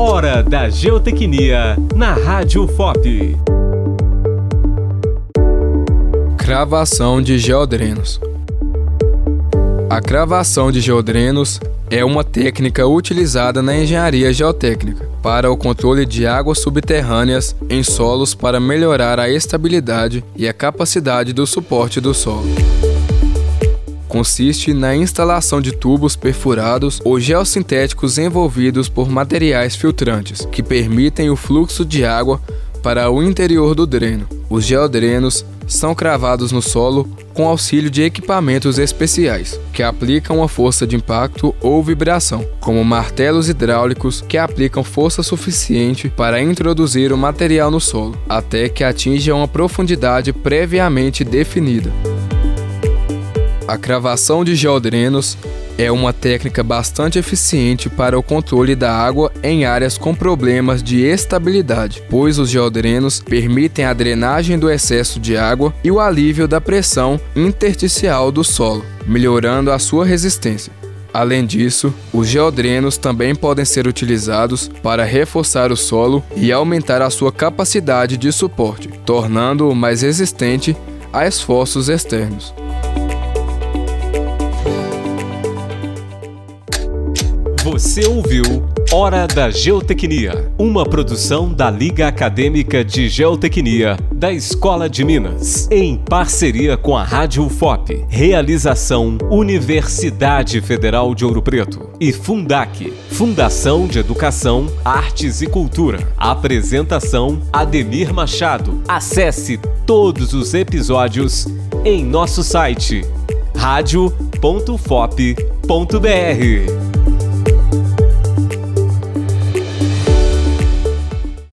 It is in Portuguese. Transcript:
Hora da Geotecnia na Rádio FOP. Cravação de geodrenos. A cravação de geodrenos é uma técnica utilizada na engenharia geotécnica para o controle de águas subterrâneas em solos para melhorar a estabilidade e a capacidade do suporte do solo. Consiste na instalação de tubos perfurados ou geossintéticos envolvidos por materiais filtrantes que permitem o fluxo de água para o interior do dreno. Os geodrenos são cravados no solo com auxílio de equipamentos especiais, que aplicam uma força de impacto ou vibração, como martelos hidráulicos que aplicam força suficiente para introduzir o material no solo, até que atinja uma profundidade previamente definida. A cravação de geodrenos é uma técnica bastante eficiente para o controle da água em áreas com problemas de estabilidade, pois os geodrenos permitem a drenagem do excesso de água e o alívio da pressão intersticial do solo, melhorando a sua resistência. Além disso, os geodrenos também podem ser utilizados para reforçar o solo e aumentar a sua capacidade de suporte, tornando-o mais resistente a esforços externos. Você ouviu Hora da Geotecnia, uma produção da Liga Acadêmica de Geotecnia da Escola de Minas, em parceria com a Rádio FOP. Realização Universidade Federal de Ouro Preto e Fundac, Fundação de Educação, Artes e Cultura. Apresentação Ademir Machado. Acesse todos os episódios em nosso site radio.fop.br.